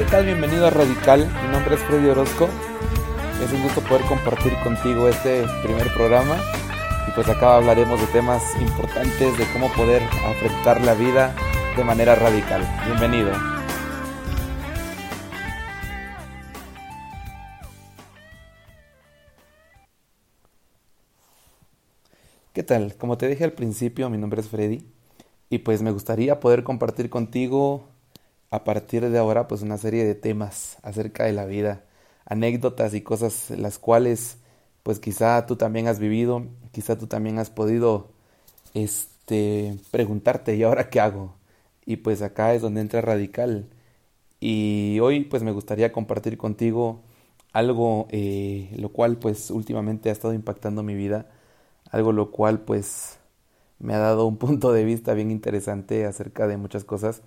¿Qué tal? Bienvenido a Radical. Mi nombre es Freddy Orozco. Es un gusto poder compartir contigo este primer programa. Y pues acá hablaremos de temas importantes de cómo poder afectar la vida de manera radical. Bienvenido. ¿Qué tal? Como te dije al principio, mi nombre es Freddy y pues me gustaría poder compartir contigo a partir de ahora pues una serie de temas acerca de la vida, anécdotas y cosas las cuales pues quizá tú también has vivido, quizá tú también has podido este preguntarte ¿y ahora qué hago? Y pues acá es donde entra Radical. Y hoy pues me gustaría compartir contigo algo eh, lo cual pues últimamente ha estado impactando mi vida algo lo cual pues me ha dado un punto de vista bien interesante acerca de muchas cosas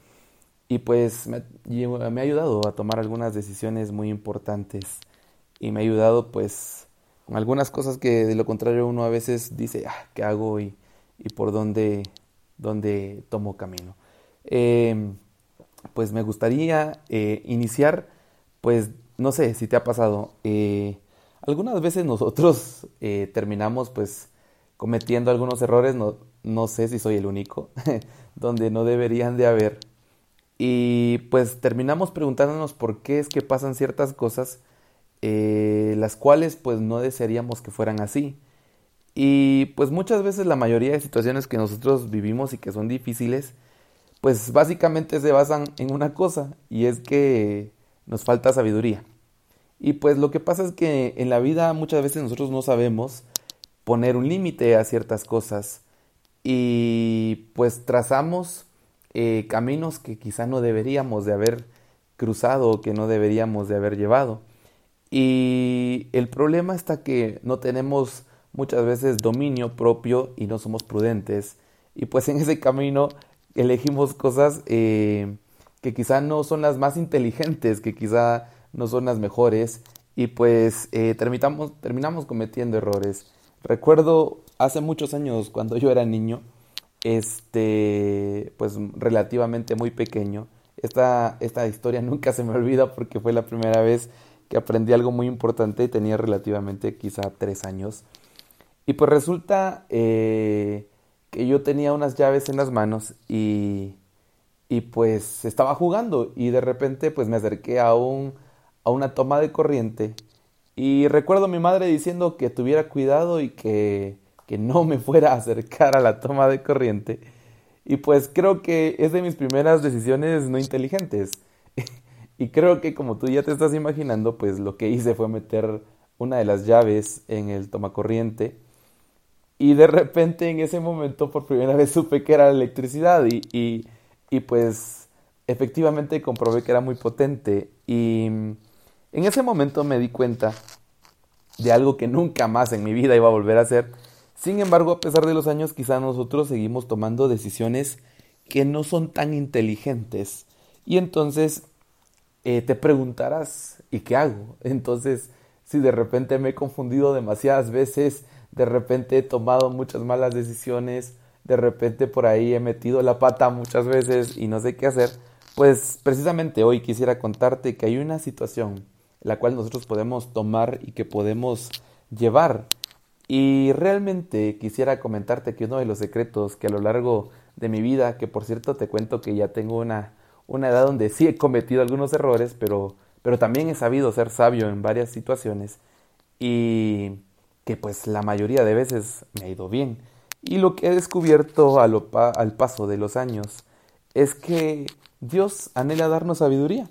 y pues me, ha ayudado a tomar algunas decisiones muy importantes y me ha ayudado pues con algunas cosas que de lo contrario uno a veces dice, ah, ¿qué hago y, y por dónde, dónde tomo camino? Eh, pues me gustaría eh, iniciar, pues no sé si te ha pasado, eh, algunas veces nosotros eh, terminamos pues cometiendo algunos errores, no, no sé si soy el único, donde no deberían de haber. Y pues terminamos preguntándonos por qué es que pasan ciertas cosas, eh, las cuales pues no desearíamos que fueran así. Y pues muchas veces la mayoría de situaciones que nosotros vivimos y que son difíciles, pues básicamente se basan en una cosa, y es que nos falta sabiduría. Y pues lo que pasa es que en la vida muchas veces nosotros no sabemos poner un límite a ciertas cosas y pues trazamos eh, caminos que quizá no deberíamos de haber cruzado o que no deberíamos de haber llevado. Y el problema está que no tenemos muchas veces dominio propio y no somos prudentes. Y pues en ese camino elegimos cosas eh, que quizá no son las más inteligentes, que quizá no son las mejores. Y pues eh, terminamos, terminamos cometiendo errores. Recuerdo hace muchos años cuando yo era niño, este, pues relativamente muy pequeño. Esta, esta historia nunca se me olvida porque fue la primera vez que aprendí algo muy importante y tenía relativamente quizá tres años. Y pues resulta eh, que yo tenía unas llaves en las manos y, y pues estaba jugando y de repente pues me acerqué a, un, a una toma de corriente y recuerdo a mi madre diciendo que tuviera cuidado y que, que no me fuera a acercar a la toma de corriente. Y pues creo que es de mis primeras decisiones no inteligentes. y creo que como tú ya te estás imaginando, pues lo que hice fue meter una de las llaves en el tomacorriente. Y de repente en ese momento por primera vez supe que era la electricidad y, y, y pues efectivamente comprobé que era muy potente. Y en ese momento me di cuenta de algo que nunca más en mi vida iba a volver a hacer. Sin embargo, a pesar de los años, quizá nosotros seguimos tomando decisiones que no son tan inteligentes. Y entonces eh, te preguntarás, ¿y qué hago? Entonces, si de repente me he confundido demasiadas veces, de repente he tomado muchas malas decisiones, de repente por ahí he metido la pata muchas veces y no sé qué hacer, pues precisamente hoy quisiera contarte que hay una situación la cual nosotros podemos tomar y que podemos llevar. Y realmente quisiera comentarte que uno de los secretos que a lo largo de mi vida, que por cierto te cuento que ya tengo una, una edad donde sí he cometido algunos errores, pero, pero también he sabido ser sabio en varias situaciones y que pues la mayoría de veces me ha ido bien. Y lo que he descubierto al paso de los años es que Dios anhela darnos sabiduría.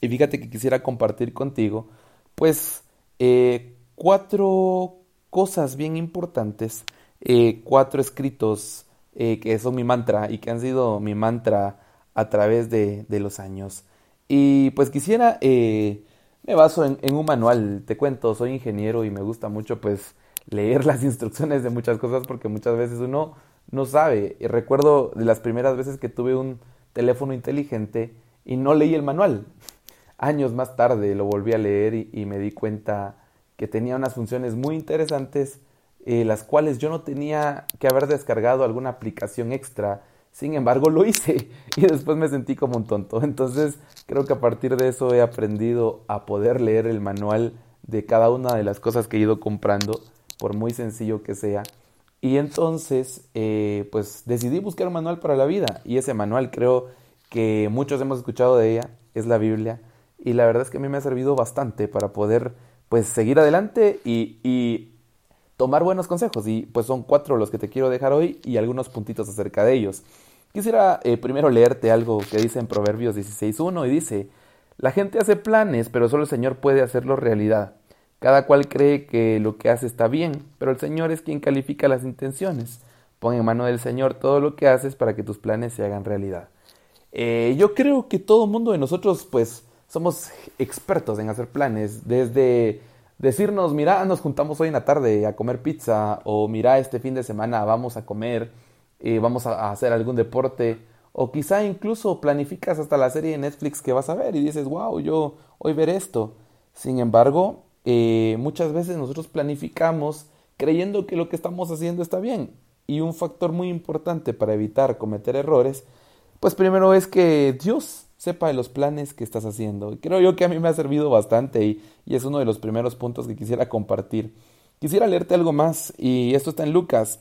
Y fíjate que quisiera compartir contigo, pues, eh, cuatro cosas bien importantes, eh, cuatro escritos eh, que son mi mantra y que han sido mi mantra a través de, de los años. Y pues quisiera, me baso en, en, un manual, te cuento, soy ingeniero y me gusta mucho pues leer las instrucciones de muchas cosas porque muchas veces uno no sabe. Y recuerdo de las primeras veces que tuve un teléfono inteligente y no leí el manual años más tarde lo volví a leer y, me di cuenta que tenía unas funciones muy interesantes, eh, las cuales yo no tenía que haber descargado alguna aplicación extra, Sin embargo, lo hice y después me sentí como un tonto. Entonces, creo que a partir de eso he aprendido a poder leer el manual de cada una de las cosas que he ido comprando, por muy sencillo que sea. Y entonces, eh, pues decidí buscar un manual para la vida. Y ese manual creo que muchos hemos escuchado de ella, es la Biblia. Y la verdad es que a mí me ha servido bastante para poder, pues, seguir adelante y, y tomar buenos consejos. Y pues son cuatro los que te quiero dejar hoy y algunos puntitos acerca de ellos. Quisiera eh, primero leerte algo que dice en Proverbios 16.1 y dice, la gente hace planes, pero solo el Señor puede hacerlo realidad. Cada cual cree que lo que hace está bien, pero el Señor es quien califica las intenciones. Pon en mano del Señor todo lo que haces para que tus planes se hagan realidad. Eh, yo creo que todo mundo de nosotros, pues, somos expertos en hacer planes, desde decirnos, mira, nos juntamos hoy en la tarde a comer pizza, o mira, este fin de semana vamos a comer, eh, vamos a, hacer algún deporte, o quizá incluso planificas hasta la serie de Netflix que vas a ver y dices, wow, yo hoy ver esto. Sin embargo, eh, muchas veces nosotros planificamos creyendo que lo que estamos haciendo está bien. Y un factor muy importante para evitar cometer errores, pues primero es que Dios sepa de los planes que estás haciendo. Creo yo que a mí me ha servido bastante y, y es uno de los primeros puntos que quisiera compartir. Quisiera leerte algo más y esto está en Lucas.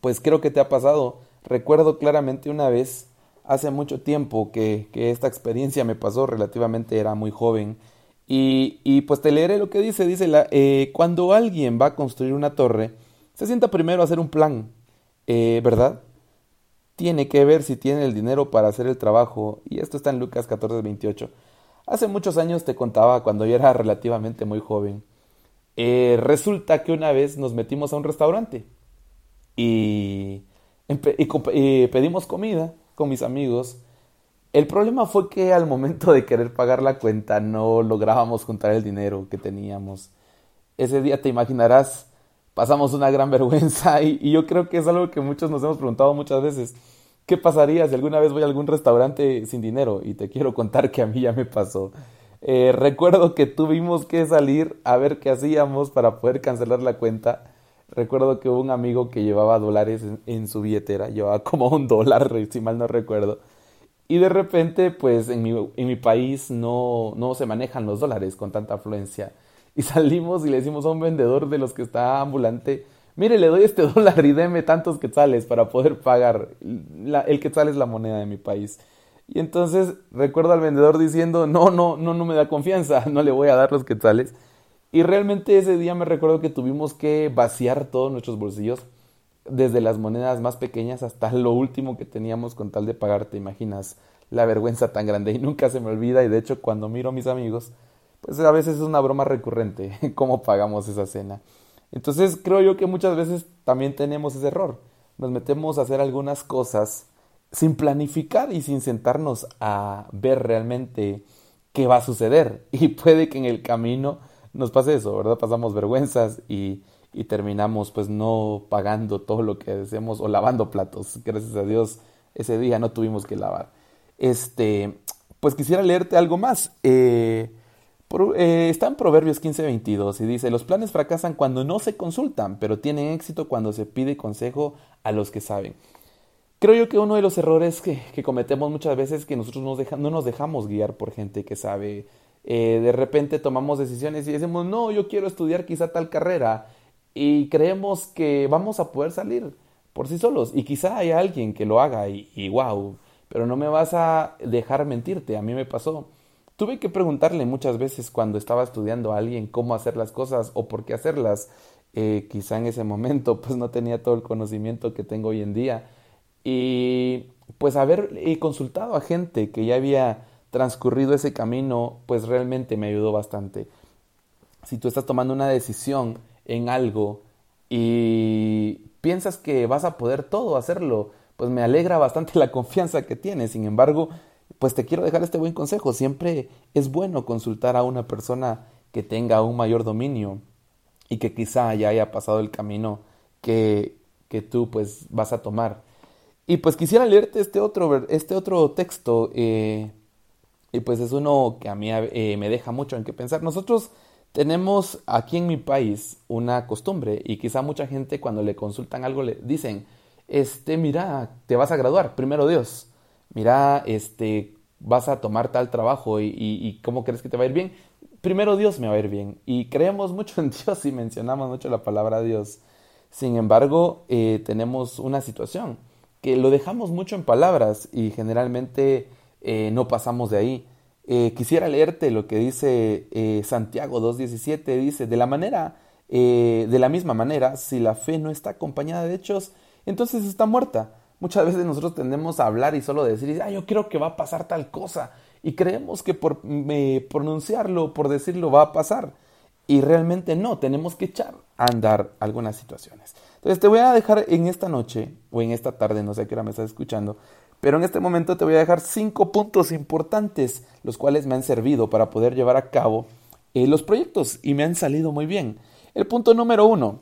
Pues creo que te ha pasado. Recuerdo claramente una vez, hace mucho tiempo, que, que esta experiencia me pasó relativamente, era muy joven. Y, y pues te leeré lo que dice. Dice, la, eh, cuando alguien va a construir una torre, se sienta primero a hacer un plan, eh, ¿verdad? Tiene que ver si tiene el dinero para hacer el trabajo, y esto está en Lucas 14, 28. Hace muchos años te contaba cuando yo era relativamente muy joven. Eh, resulta que una vez nos metimos a un restaurante y, y, pedimos comida con mis amigos. El problema fue que al momento de querer pagar la cuenta no lográbamos juntar el dinero que teníamos. Ese día te imaginarás pasamos una gran vergüenza y, yo creo que es algo que muchos nos hemos preguntado muchas veces. ¿Qué pasaría si alguna vez voy a algún restaurante sin dinero? Y te quiero contar que a mí ya me pasó. Eh, recuerdo que tuvimos que salir a ver qué hacíamos para poder cancelar la cuenta. Recuerdo que hubo un amigo que llevaba dólares en, su billetera, llevaba como un dólar, si mal no recuerdo. Y de repente, pues en mi, en mi país no, no se manejan los dólares con tanta afluencia y salimos y le decimos a un vendedor de los que está ambulante, mire, le doy este dólar y deme tantos quetzales para poder pagar. el quetzal es la moneda de mi país. Y entonces recuerdo al vendedor diciendo, no, no, no, no me da confianza, no le voy a dar los quetzales. Y realmente ese día me recuerdo que tuvimos que vaciar todos nuestros bolsillos, desde las monedas más pequeñas hasta lo último que teníamos con tal de pagar, te imaginas la vergüenza tan grande y nunca se me olvida y de hecho cuando miro a mis amigos pues a veces es una broma recurrente cómo pagamos esa cena. Entonces creo yo que muchas veces también tenemos ese error. Nos metemos a hacer algunas cosas sin planificar y sin sentarnos a ver realmente qué va a suceder. Y puede que en el camino nos pase eso, ¿verdad? Pasamos vergüenzas y, y terminamos pues no pagando todo lo que deseamos o lavando platos. Gracias a Dios ese día no tuvimos que lavar. Este, pues quisiera leerte algo más. Eh, eh, está en Proverbios 15:22 y dice, los planes fracasan cuando no se consultan, pero tienen éxito cuando se pide consejo a los que saben. Creo yo que uno de los errores que, cometemos muchas veces es que nosotros no nos dejamos guiar por gente que sabe. Eh, de repente tomamos decisiones y decimos, no, yo quiero estudiar quizá tal carrera y creemos que vamos a poder salir por sí solos y quizá hay alguien que lo haga y, y wow, pero no me vas a dejar mentirte, a mí me pasó. Tuve que preguntarle muchas veces cuando estaba estudiando a alguien cómo hacer las cosas o por qué hacerlas. Eh, quizá en ese momento pues no tenía todo el conocimiento que tengo hoy en día. Y pues haber eh, consultado a gente que ya había transcurrido ese camino pues realmente me ayudó bastante. Si tú estás tomando una decisión en algo y piensas que vas a poder todo hacerlo, pues me alegra bastante la confianza que tienes. Sin embargo, pues te quiero dejar este buen consejo. Siempre es bueno consultar a una persona que tenga un mayor dominio y que quizá ya haya pasado el camino que, que tú pues vas a tomar. Y pues quisiera leerte este otro, este otro texto eh, y pues es uno que a mí eh, me deja mucho en qué pensar. Nosotros tenemos aquí en mi país una costumbre y quizá mucha gente cuando le consultan algo le dicen, este, mira, te vas a graduar, primero Dios, mira, este, vas a tomar tal trabajo y, cómo crees que te va a ir bien, primero Dios me va a ir bien. Y creemos mucho en Dios y mencionamos mucho la palabra Dios. Sin embargo, eh, tenemos una situación que lo dejamos mucho en palabras y generalmente eh, no pasamos de ahí. Eh, quisiera leerte lo que dice Santiago 2.17, dice, de la manera, de la misma manera, si la fe no está acompañada de hechos, entonces está muerta. Muchas veces nosotros tendemos a hablar y solo decir, ah, yo creo que va a pasar tal cosa. Y creemos que por pronunciarlo, por decirlo, va a pasar. Y realmente no, tenemos que echar a andar algunas situaciones. Entonces te voy a dejar en esta noche o en esta tarde, no sé a qué hora me estás escuchando, pero en este momento te voy a dejar cinco puntos importantes, los cuales me han servido para poder llevar a cabo eh, los proyectos y me han salido muy bien. El punto número uno,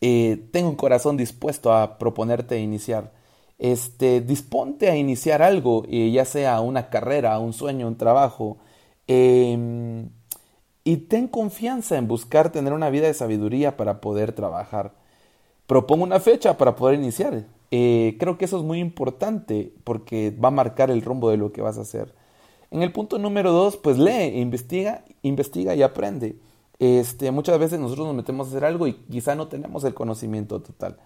eh, tengo un corazón dispuesto a proponerte iniciar. Este, disponte a iniciar algo, eh, ya sea una carrera, un sueño, un trabajo, em, y ten confianza en buscar tener una vida de sabiduría para poder trabajar. Propongo una fecha para poder iniciar. Eh, creo que eso es muy importante porque va a marcar el rumbo de lo que vas a hacer. En el punto número dos, pues lee, investiga, investiga y aprende. Este, muchas veces nosotros nos metemos a hacer algo y quizá no tenemos el conocimiento total.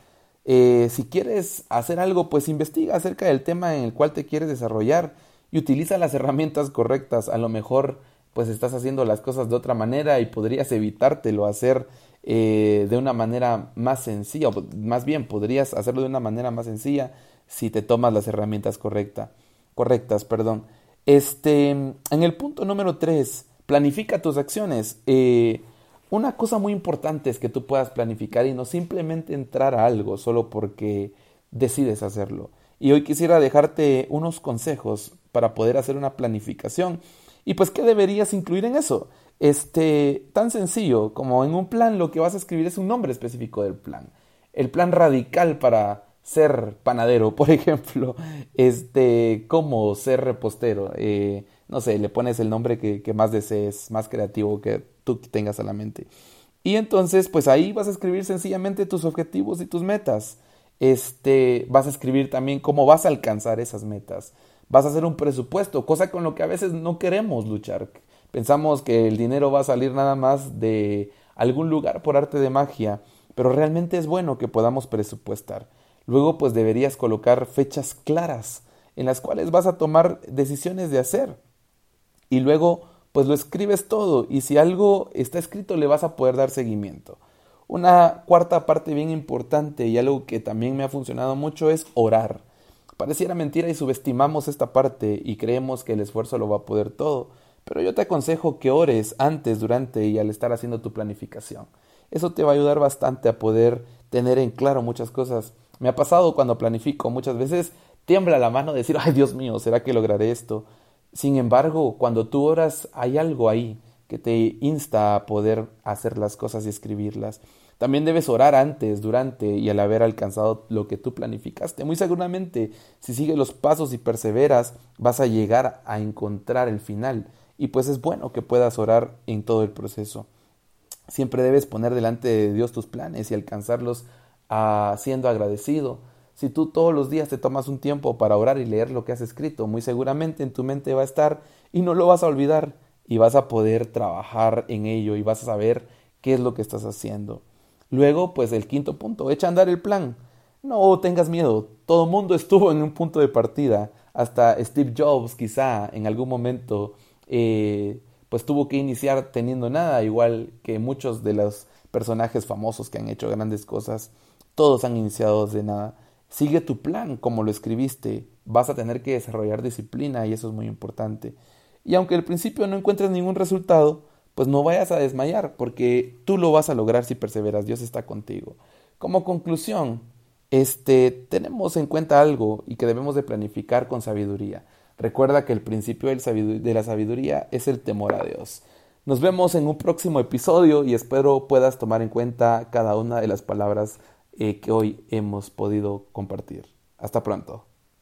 Eh, si quieres hacer algo, pues investiga acerca del tema en el cual te quieres desarrollar y utiliza las herramientas correctas. A lo mejor pues estás haciendo las cosas de otra manera y podrías evitártelo hacer eh, de una manera más sencilla, o más bien podrías hacerlo de una manera más sencilla si te tomas las herramientas correcta, correctas. Perdón. Este, en el punto número 3, planifica tus acciones. Eh, una cosa muy importante es que tú puedas planificar y no simplemente entrar a algo solo porque decides hacerlo. Y hoy quisiera dejarte unos consejos para poder hacer una planificación. Y pues, ¿qué deberías incluir en eso? Este, tan sencillo como en un plan lo que vas a escribir es un nombre específico del plan. El plan radical para ser panadero, por ejemplo, este, cómo ser repostero, eh, no sé, le pones el nombre que, que más desees, más creativo que tú tengas a la mente. Y entonces, pues ahí vas a escribir sencillamente tus objetivos y tus metas. Este, vas a escribir también cómo vas a alcanzar esas metas. Vas a hacer un presupuesto, cosa con lo que a veces no queremos luchar. Pensamos que el dinero va a salir nada más de algún lugar por arte de magia, pero realmente es bueno que podamos presupuestar. Luego, pues deberías colocar fechas claras en las cuales vas a tomar decisiones de hacer. Y luego pues lo escribes todo y si algo está escrito le vas a poder dar seguimiento. Una cuarta parte bien importante y algo que también me ha funcionado mucho es orar. Pareciera mentira y subestimamos esta parte y creemos que el esfuerzo lo va a poder todo, pero yo te aconsejo que ores antes, durante y al estar haciendo tu planificación. Eso te va a ayudar bastante a poder tener en claro muchas cosas. Me ha pasado cuando planifico, muchas veces tiembla la mano decir, ay Dios mío, ¿será que lograré esto? Sin embargo, cuando tú oras, hay algo ahí que te insta a poder hacer las cosas y escribirlas. También debes orar antes, durante y al haber alcanzado lo que tú planificaste. Muy seguramente, si sigues los pasos y perseveras, vas a llegar a encontrar el final. Y pues es bueno que puedas orar en todo el proceso. Siempre debes poner delante de Dios tus planes y alcanzarlos ah, siendo agradecido. Si tú todos los días te tomas un tiempo para orar y leer lo que has escrito, muy seguramente en tu mente va a estar y no lo vas a olvidar y vas a poder trabajar en ello y vas a saber qué es lo que estás haciendo. Luego, pues el quinto punto, echa a andar el plan. No tengas miedo, todo el mundo estuvo en un punto de partida, hasta Steve Jobs quizá en algún momento eh, pues tuvo que iniciar teniendo nada, igual que muchos de los personajes famosos que han hecho grandes cosas, todos han iniciado de nada. Sigue tu plan como lo escribiste. Vas a tener que desarrollar disciplina y eso es muy importante. Y aunque al principio no encuentres ningún resultado, pues no vayas a desmayar porque tú lo vas a lograr si perseveras. Dios está contigo. Como conclusión, este, tenemos en cuenta algo y que debemos de planificar con sabiduría. Recuerda que el principio de la sabiduría es el temor a Dios. Nos vemos en un próximo episodio y espero puedas tomar en cuenta cada una de las palabras eh, que hoy hemos podido compartir. Hasta pronto.